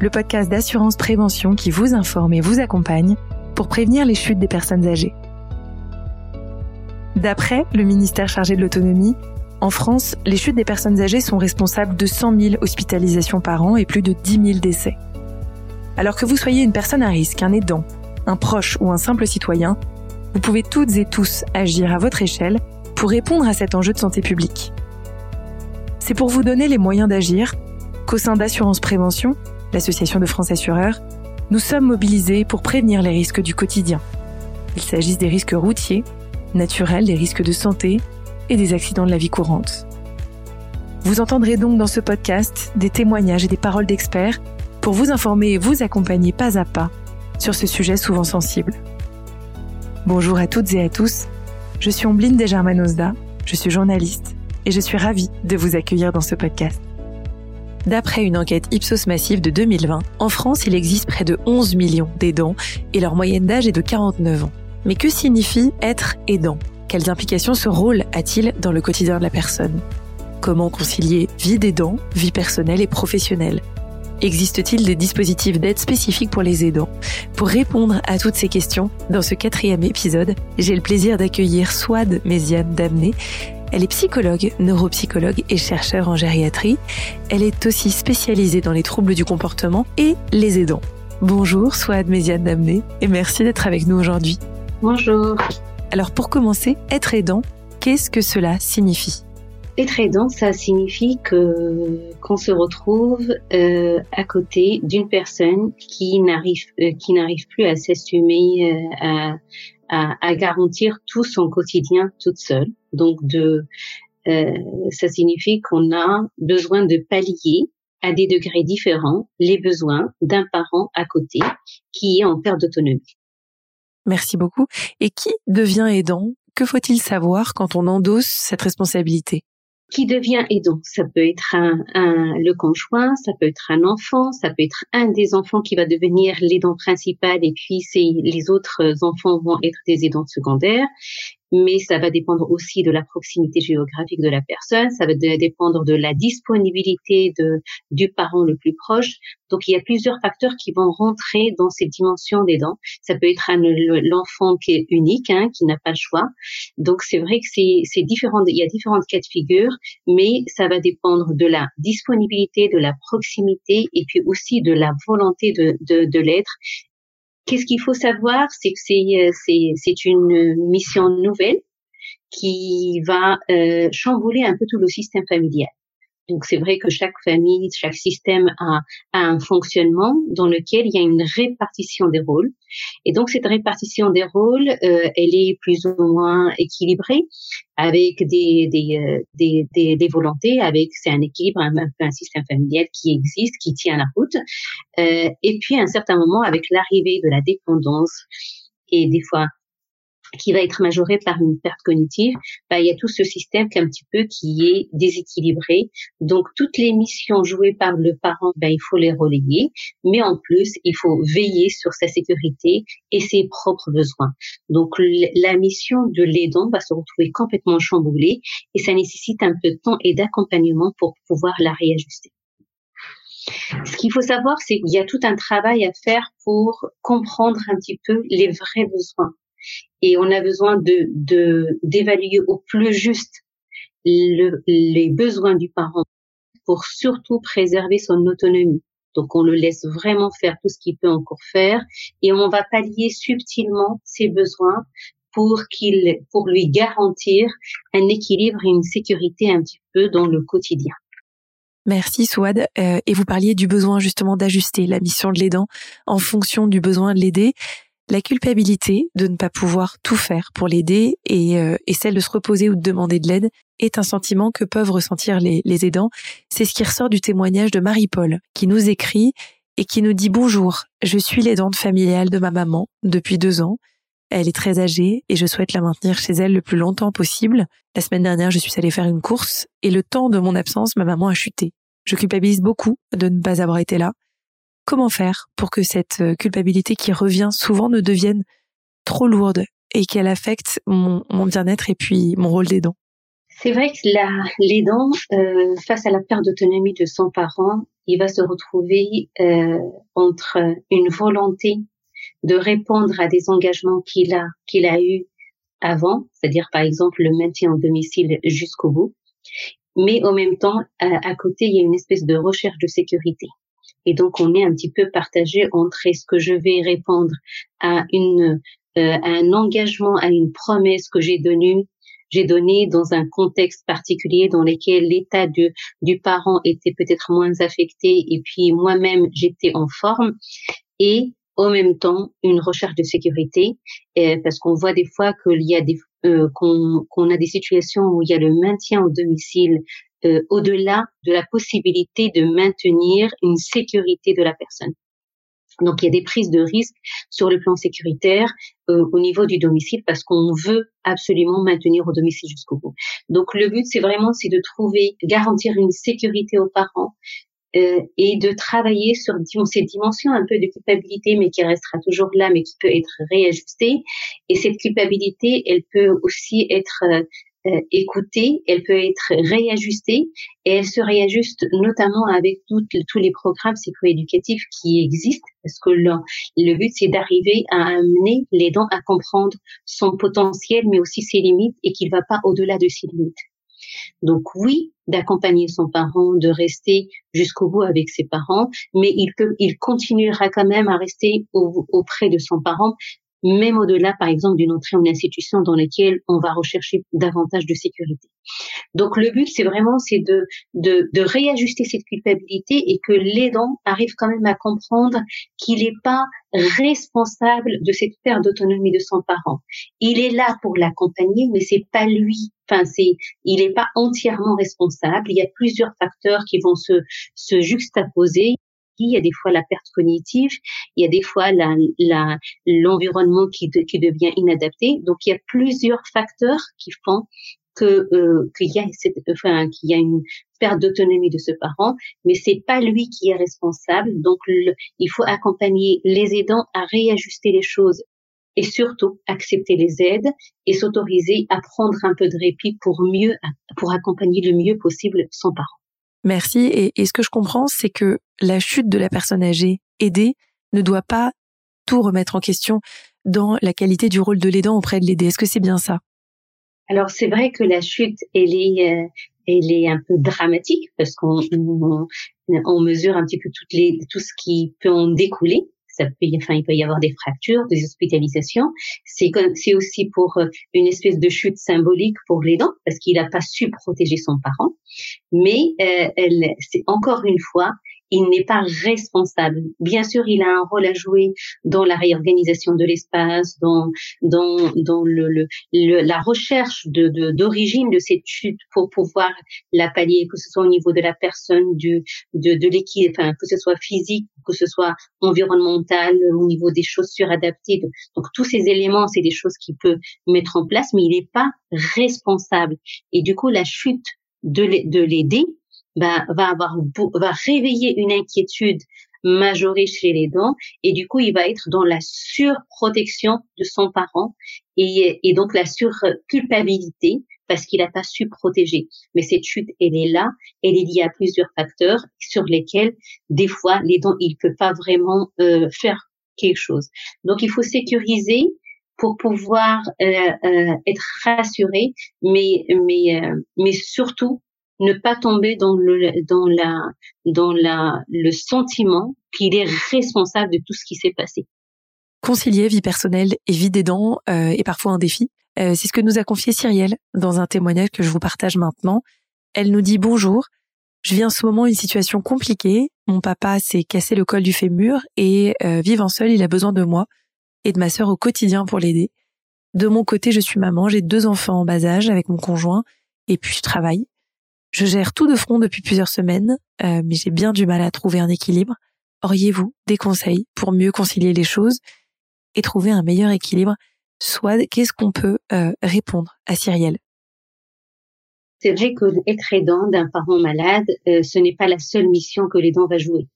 Le podcast d'assurance prévention qui vous informe et vous accompagne pour prévenir les chutes des personnes âgées. D'après le ministère chargé de l'autonomie, en France, les chutes des personnes âgées sont responsables de 100 000 hospitalisations par an et plus de 10 000 décès. Alors que vous soyez une personne à risque, un aidant, un proche ou un simple citoyen, vous pouvez toutes et tous agir à votre échelle pour répondre à cet enjeu de santé publique. C'est pour vous donner les moyens d'agir qu'au sein d'Assurance Prévention, l'association de France Assureurs, nous sommes mobilisés pour prévenir les risques du quotidien. Il s'agisse des risques routiers, naturels, des risques de santé et des accidents de la vie courante. Vous entendrez donc dans ce podcast des témoignages et des paroles d'experts pour vous informer et vous accompagner pas à pas sur ce sujet souvent sensible. Bonjour à toutes et à tous, je suis Ombline Desgermanosda, je suis journaliste et je suis ravie de vous accueillir dans ce podcast. D'après une enquête Ipsos massive de 2020, en France, il existe près de 11 millions d'aidants et leur moyenne d'âge est de 49 ans. Mais que signifie être aidant? Quelles implications ce rôle a-t-il dans le quotidien de la personne? Comment concilier vie d'aidant, vie personnelle et professionnelle? Existe-t-il des dispositifs d'aide spécifiques pour les aidants? Pour répondre à toutes ces questions, dans ce quatrième épisode, j'ai le plaisir d'accueillir Swad Méziane Damné. Elle est psychologue, neuropsychologue et chercheur en gériatrie. Elle est aussi spécialisée dans les troubles du comportement et les aidants. Bonjour Swad Méziane Damné et merci d'être avec nous aujourd'hui. Bonjour. Alors pour commencer, être aidant, qu'est-ce que cela signifie? Être aidant, ça signifie que qu'on se retrouve euh, à côté d'une personne qui n'arrive euh, qui n'arrive plus à s'assumer, euh, à, à, à, garantir tout son quotidien toute seule. Donc de euh, ça signifie qu'on a besoin de pallier à des degrés différents les besoins d'un parent à côté qui est en perte d'autonomie. Merci beaucoup. Et qui devient aidant? Que faut-il savoir quand on endosse cette responsabilité? Qui devient aidant. Ça peut être un, le conjoint, ça peut être un enfant, ça peut être un des enfants qui va devenir l'aidant principal et puis les autres enfants vont être des aidants secondaires mais ça va dépendre aussi de la proximité géographique de la personne, ça va dépendre de la disponibilité de, du parent le plus proche. Donc il y a plusieurs facteurs qui vont rentrer dans ces dimensions des dents. Ça peut être l'enfant qui est unique, hein, qui n'a pas le choix. Donc c'est vrai que c'est différent, il y a différentes cas de figure, mais ça va dépendre de la disponibilité, de la proximité et puis aussi de la volonté de, de, de l'être Qu'est-ce qu'il faut savoir, c'est que c'est euh, c'est une mission nouvelle qui va euh, chambouler un peu tout le système familial. Donc c'est vrai que chaque famille, chaque système a, a, un fonctionnement dans lequel il y a une répartition des rôles. Et donc cette répartition des rôles, euh, elle est plus ou moins équilibrée avec des, des, euh, des, des, des volontés, avec c'est un équilibre, un, un système familial qui existe, qui tient la route. Euh, et puis à un certain moment, avec l'arrivée de la dépendance et des fois qui va être majoré par une perte cognitive, bah, il y a tout ce système qui est un petit peu qui est déséquilibré. Donc toutes les missions jouées par le parent, bah, il faut les relayer, mais en plus il faut veiller sur sa sécurité et ses propres besoins. Donc la mission de l'aidant va se retrouver complètement chamboulée et ça nécessite un peu de temps et d'accompagnement pour pouvoir la réajuster. Ce qu'il faut savoir, c'est qu'il y a tout un travail à faire pour comprendre un petit peu les vrais besoins et on a besoin de d'évaluer au plus juste les besoins du parent pour surtout préserver son autonomie. Donc on le laisse vraiment faire tout ce qu'il peut encore faire et on va pallier subtilement ses besoins pour qu'il pour lui garantir un équilibre et une sécurité un petit peu dans le quotidien. Merci Souad. Euh, et vous parliez du besoin justement d'ajuster la mission de l'aidant en fonction du besoin de l'aider. La culpabilité de ne pas pouvoir tout faire pour l'aider et, euh, et, celle de se reposer ou de demander de l'aide est un sentiment que peuvent ressentir les, les aidants. C'est ce qui ressort du témoignage de Marie-Paul qui nous écrit et qui nous dit bonjour, je suis l'aidante familiale de ma maman depuis deux ans. Elle est très âgée et je souhaite la maintenir chez elle le plus longtemps possible. La semaine dernière, je suis allée faire une course et le temps de mon absence, ma maman a chuté. Je culpabilise beaucoup de ne pas avoir été là Comment faire pour que cette euh, culpabilité qui revient souvent ne devienne trop lourde et qu'elle affecte mon, bien-être et puis mon rôle d'aidant? C'est vrai que l'aidant, euh, face à la perte d'autonomie de son parent, il va se retrouver euh, entre une volonté de répondre à des engagements qu'il a qu'il a eu avant, c'est-à-dire par exemple le maintien au domicile jusqu'au bout, mais en même temps à, côté il y a une espèce de recherche de sécurité. Et donc on est un petit peu partagé entre est-ce que je vais répondre à une euh, un engagement, à une promesse que j'ai donnée j'ai donné dans un contexte particulier dans lequel l'état du, du parent était peut-être moins affecté et puis moi-même j'étais en forme. Et en même temps une recherche de sécurité parce qu'on voit des fois qu'il y a des euh, qu'on a des situations où il y a le maintien au domicile euh, au-delà de la possibilité de maintenir une sécurité de la personne. Donc il y a des prises de risques sur le plan sécuritaire euh, au niveau du domicile parce qu'on veut absolument maintenir au domicile jusqu'au bout. Donc le but c'est vraiment c'est de trouver garantir une sécurité aux parents euh, et de travailler sur ces dimensions un peu de culpabilité mais qui restera toujours là mais qui peut être réajustée et cette culpabilité elle peut aussi être euh, écoutée, elle peut être réajustée et elle se réajuste notamment avec tous les programmes psychoéducatifs qui existent parce que le, le but c'est d'arriver à amener l'aidant à comprendre son potentiel mais aussi ses limites et qu'il va pas au-delà de ses limites. Donc oui, d'accompagner son parent, de rester jusqu'au bout avec ses parents, mais il peut, il continuera quand même à rester auprès de son parent, même au-delà, par exemple, d'une entrée en institution dans laquelle on va rechercher davantage de sécurité. Donc le but, c'est vraiment c'est de, de, de réajuster cette culpabilité et que l'aidant arrive quand même à comprendre qu'il n'est pas responsable de cette perte d'autonomie de son parent. Il est là pour l'accompagner, mais c'est pas lui. Enfin, c'est, il n'est pas entièrement responsable. Il y a plusieurs facteurs qui vont se, se juxtaposer il y a des fois la perte cognitive, il y a des fois l'environnement qui, devient inadapté. Donc il y a plusieurs facteurs qui font euh, qu'il y a enfin qu'il y a une perte d'autonomie de ce parent, mais c'est pas lui qui est responsable. Donc il faut accompagner les aidants à réajuster les choses et surtout accepter les aides et s'autoriser à prendre un peu de répit pour mieux pour accompagner le mieux possible son parent. Merci. Et, et ce que je comprends, c'est que la chute de la personne âgée aidée ne doit pas tout remettre en question dans la qualité du rôle de l'aidant auprès de l'aider. Est-ce que c'est bien ça? Alors c'est vrai que la chute, elle est, euh, elle est un peu dramatique parce qu'on on, mesure un petit peu toutes les, tout ce qui peut en découler ça peut, enfin, il peut y avoir des fractures, des hospitalisations. C'est, c'est aussi pour euh, une espèce de chute symbolique pour les dents parce qu'il n'a pas su protéger son parent. Mais euh, elle, c'est encore une fois, il n'est pas responsable. Bien sûr, il a un rôle à jouer dans la réorganisation de l'espace, dans dans dans le, le, la recherche de d'origine de, cette chute pour pouvoir la pallier, que ce soit au niveau de la personne, du de de l'équipe, enfin que ce soit physique, que ce soit environnemental, au niveau des chaussures adaptées. Donc tous ces éléments, c'est des choses qu'il peut mettre en place, mais il n'est pas responsable. Et du coup, la chute de l'aider va avoir va réveiller une inquiétude majorée chez les dents et du coup il va être dans la surprotection de son parent et, et donc la surculpabilité parce qu'il n'a pas su protéger. Mais cette chute, elle est là, elle est liée à plusieurs facteurs sur lesquels, des fois, les dents, il peut pas vraiment euh, faire quelque chose. Donc, il faut sécuriser pour pouvoir euh, euh, être rassuré, mais mais mais surtout ne pas tomber dans le dans la dans la le sentiment qu'il est responsable de tout ce qui s'est passé. Concilier vie personnelle et vie des dents euh, est parfois un défi. Euh, c'est ce que nous a confié Cyrielle dans un témoignage que je vous partage maintenant. Elle nous dit bonjour. Je vis en ce moment une situation compliquée. Mon papa s'est cassé le col du fémur et euh, vivant seul, il a besoin de moi et de ma sœur au quotidien pour l'aider. De mon côté, je suis maman, j'ai deux enfants en bas âge avec mon conjoint et puis je travaille. Je gère tout de front depuis plusieurs semaines, euh, mais j'ai bien du mal à trouver un équilibre. Auriez-vous des conseils pour mieux concilier les choses et trouver un meilleur équilibre? Soit qu'est-ce qu'on peut euh, répondre à Cyrielle? C'est vrai que être aidant d'un parent malade, euh, ce n'est pas la seule mission que l'aidant va jouer.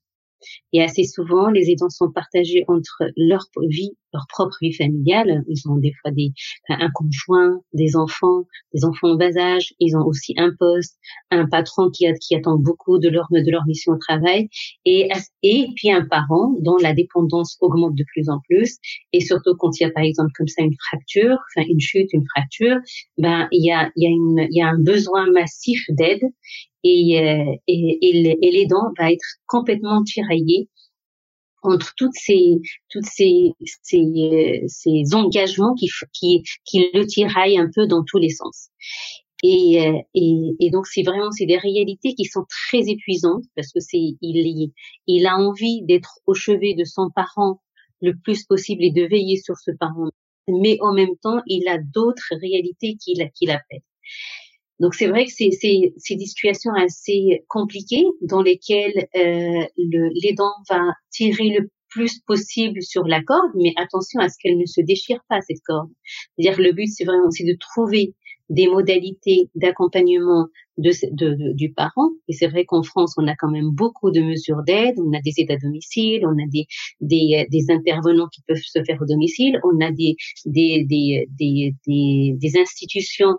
Et assez souvent, les aidants sont partagés entre leur vie, leur propre vie familiale. Ils ont des fois des, un conjoint, des enfants, des enfants en bas âge. Ils ont aussi un poste, un patron qui, a, attend beaucoup de leur, de leur mission au travail. Et, et puis un parent dont la dépendance augmente de plus en plus. Et surtout quand il y a par exemple comme ça une fracture, enfin une chute, une fracture, ben il y a, il y a, une, il y a un besoin massif d'aide et, euh, et, et, et l'aidant va être complètement tiraillé entre toutes ces toutes ces ces, euh, ces engagements qui, qui qui le tiraillent un peu dans tous les sens. Et, euh, et, et donc c'est vraiment c'est des réalités qui sont très épuisantes parce que c'est il il a envie d'être au chevet de son parent le plus possible et de veiller sur ce parent, mais en même temps il a d'autres réalités qui qui l'appellent. Donc c'est vrai que c'est des situations assez compliquées dans lesquelles euh, l'aidant va tirer le plus possible sur la corde, mais attention à ce qu'elle ne se déchire pas cette corde. C'est-à-dire le but c'est vraiment c'est de trouver des modalités d'accompagnement de, de, du parent. Et c'est vrai qu'en France, on a quand même beaucoup de mesures d'aide. On a des aides à domicile, on a des, des, des, intervenants qui peuvent se faire au domicile, on a des, des, des, des, des institutions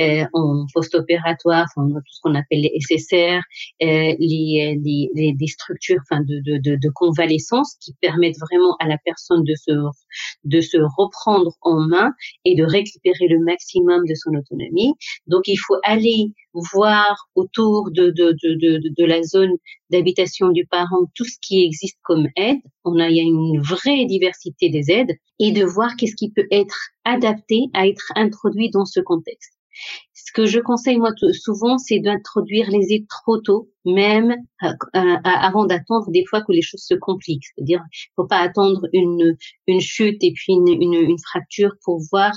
euh, en post-opératoire, enfin, tout ce qu'on appelle les SSR, euh, les, les, les, structures enfin, de, de, de, de, convalescence qui permettent vraiment à la personne de se, de se reprendre en main et de récupérer le maximum de son autonomie. Donc, il faut aller voir autour de, de, de, de, la zone d'habitation du parent tout ce qui existe comme aide. On a, il y a une vraie diversité des aides et de voir qu'est-ce qui peut être adapté à être introduit dans ce contexte. Ce que je conseille moi souvent, c'est d'introduire les aides trop tôt, même euh, euh, avant d'attendre des fois que les choses se compliquent. C'est-à-dire, faut pas attendre une chute et puis une, fracture pour voir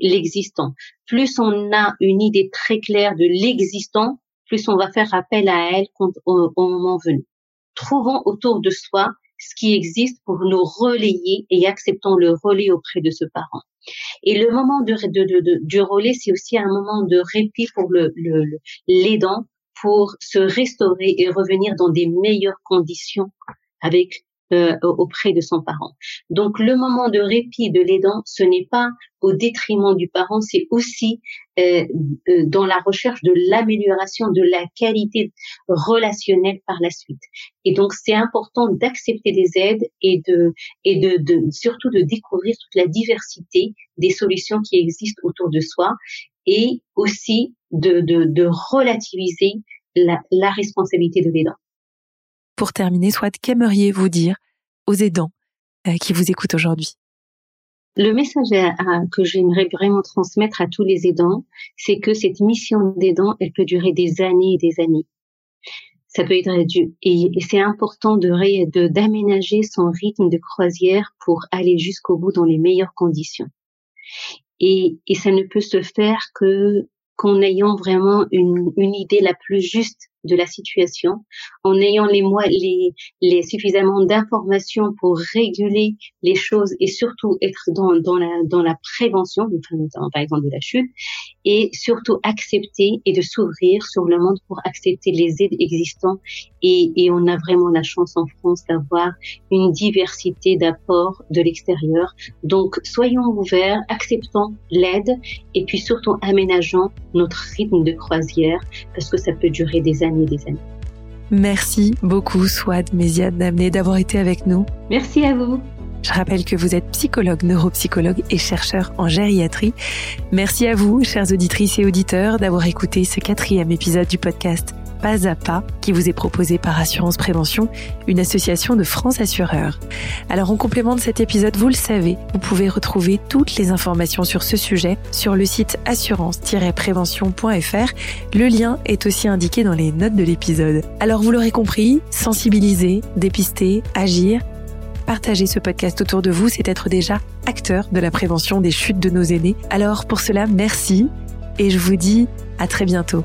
l'existant. Plus on a une idée très claire de l'existant, plus on va faire appel à elle au, au moment venu. Trouvons autour de soi ce qui existe pour nous relayer et acceptons le relais auprès de ce parent. Et le moment de, du relais, c'est aussi un moment de répit pour le, l'aidant pour se restaurer et revenir dans des meilleures conditions avec euh, auprès de son parent. Donc le moment de répit de l'aidant, ce n'est pas au détriment du parent, c'est aussi euh, euh, dans la recherche de l'amélioration de la qualité relationnelle par la suite. Et donc c'est important d'accepter des aides et de et de, de surtout de découvrir toute la diversité des solutions qui existent autour de soi et aussi de, de, de relativiser la, la responsabilité de l'aidant. Pour terminer, soit qu'aimeriez-vous dire aux aidants euh, qui vous écoutent aujourd'hui? Le message que j'aimerais vraiment transmettre à tous les aidants, c'est que cette mission d'aidant, elle peut durer des années et des années. Ça peut être et, et c'est important de d'aménager son rythme de croisière pour aller jusqu'au bout dans les meilleures conditions. Et, et ça ne peut se faire que qu'en ayant vraiment une, une idée la plus juste de la situation, en ayant les, les, les suffisamment d'informations pour réguler les choses et surtout être dans, dans, la, dans la prévention, par exemple de la chute, et surtout accepter et de s'ouvrir sur le monde pour accepter les aides existantes. Et, et on a vraiment la chance en France d'avoir une diversité d'apports de l'extérieur. Donc soyons ouverts, acceptons l'aide et puis surtout aménageons notre rythme de croisière parce que ça peut durer des années des années. Merci beaucoup, Swad Méziade d'amener d'avoir été avec nous. Merci à vous. Je rappelle que vous êtes psychologue, neuropsychologue et chercheur en gériatrie. Merci à vous, chères auditrices et auditeurs, d'avoir écouté ce quatrième épisode du podcast pas à pas qui vous est proposé par Assurance Prévention, une association de France Assureurs. Alors en complément de cet épisode, vous le savez, vous pouvez retrouver toutes les informations sur ce sujet sur le site assurance-prévention.fr. Le lien est aussi indiqué dans les notes de l'épisode. Alors vous l'aurez compris, sensibiliser, dépister, agir, partager ce podcast autour de vous, c'est être déjà acteur de la prévention des chutes de nos aînés. Alors pour cela, merci et je vous dis à très bientôt.